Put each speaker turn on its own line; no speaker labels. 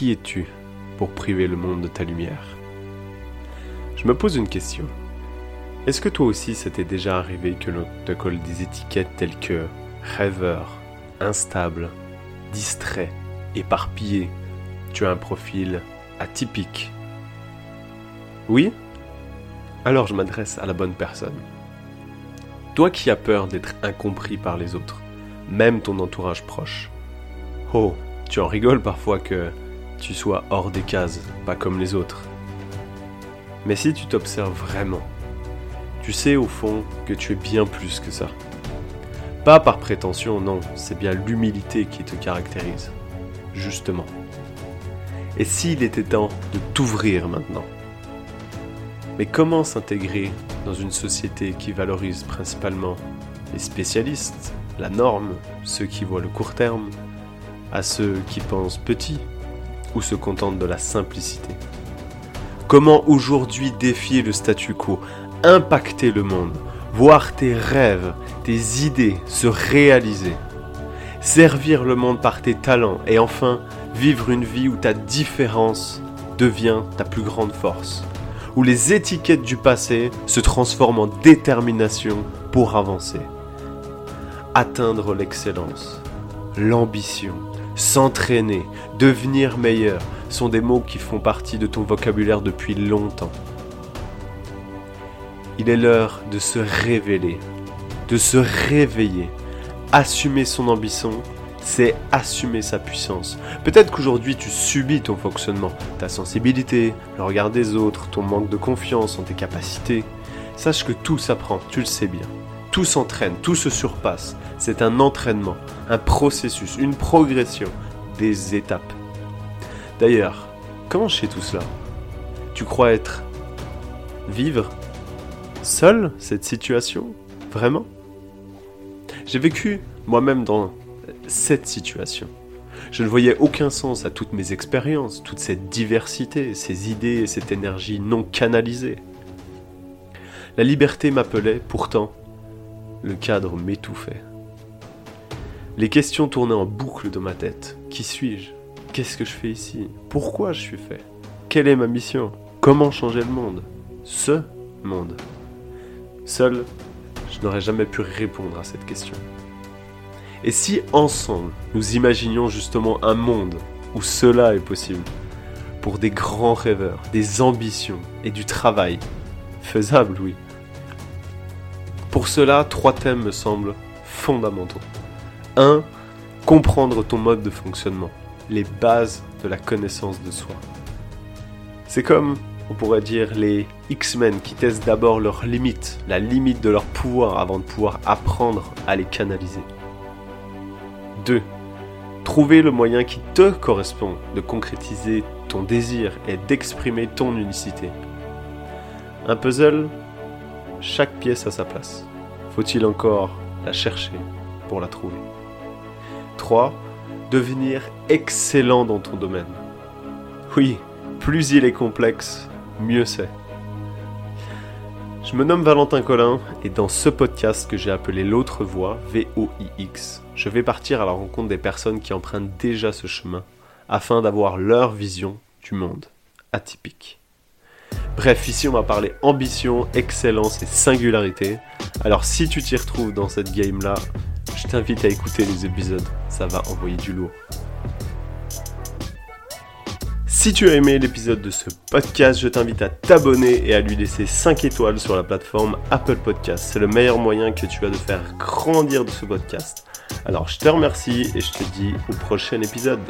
Qui es-tu pour priver le monde de ta lumière? Je me pose une question. Est-ce que toi aussi c'était déjà arrivé que l'on te colle des étiquettes telles que rêveur, instable, distrait, éparpillé, tu as un profil atypique Oui? Alors je m'adresse à la bonne personne. Toi qui as peur d'être incompris par les autres, même ton entourage proche. Oh, tu en rigoles parfois que tu sois hors des cases, pas comme les autres. Mais si tu t'observes vraiment, tu sais au fond que tu es bien plus que ça. Pas par prétention, non, c'est bien l'humilité qui te caractérise. Justement. Et s'il était temps de t'ouvrir maintenant Mais comment s'intégrer dans une société qui valorise principalement les spécialistes, la norme, ceux qui voient le court terme, à ceux qui pensent petit? Ou se contentent de la simplicité Comment aujourd'hui défier le statu quo, impacter le monde, voir tes rêves, tes idées se réaliser, servir le monde par tes talents et enfin vivre une vie où ta différence devient ta plus grande force, où les étiquettes du passé se transforment en détermination pour avancer. Atteindre l'excellence, l'ambition, s'entraîner, devenir meilleur sont des mots qui font partie de ton vocabulaire depuis longtemps. Il est l'heure de se révéler, de se réveiller, assumer son ambition c'est assumer sa puissance. Peut-être qu'aujourd'hui tu subis ton fonctionnement, ta sensibilité, le regard des autres, ton manque de confiance en tes capacités. Sache que tout s'apprend, tu le sais bien. Tout s'entraîne, tout se surpasse. C'est un entraînement, un processus, une progression, des étapes. D'ailleurs, comment chez tout cela? Tu crois être vivre seul cette situation? Vraiment? J'ai vécu moi-même dans cette situation. Je ne voyais aucun sens à toutes mes expériences, toute cette diversité, ces idées et cette énergie non canalisée. La liberté m'appelait, pourtant, le cadre m'étouffait. Les questions tournaient en boucle dans ma tête. Qui suis-je? Qu'est-ce que je fais ici? Pourquoi je suis fait? Quelle est ma mission? Comment changer le monde? Ce monde Seul, je n'aurais jamais pu répondre à cette question. Et si ensemble, nous imaginions justement un monde où cela est possible, pour des grands rêveurs, des ambitions et du travail, faisable, oui. Pour cela, trois thèmes me semblent fondamentaux. 1. Comprendre ton mode de fonctionnement, les bases de la connaissance de soi. C'est comme, on pourrait dire, les X-Men qui testent d'abord leurs limites, la limite de leur pouvoir avant de pouvoir apprendre à les canaliser. 2. Trouver le moyen qui te correspond de concrétiser ton désir et d'exprimer ton unicité. Un puzzle, chaque pièce a sa place. Faut-il encore la chercher pour la trouver? 3. Devenir excellent dans ton domaine. Oui, plus il est complexe, mieux c'est. Je me nomme Valentin Collin et dans ce podcast que j'ai appelé L'autre voix, V-O-I-X, je vais partir à la rencontre des personnes qui empruntent déjà ce chemin afin d'avoir leur vision du monde atypique. Bref, ici on va parler ambition, excellence et singularité. Alors si tu t'y retrouves dans cette game là, je t'invite à écouter les épisodes, ça va envoyer du lourd. Si tu as aimé l'épisode de ce podcast, je t'invite à t'abonner et à lui laisser 5 étoiles sur la plateforme Apple Podcast. C'est le meilleur moyen que tu as de faire grandir de ce podcast. Alors je te remercie et je te dis au prochain épisode.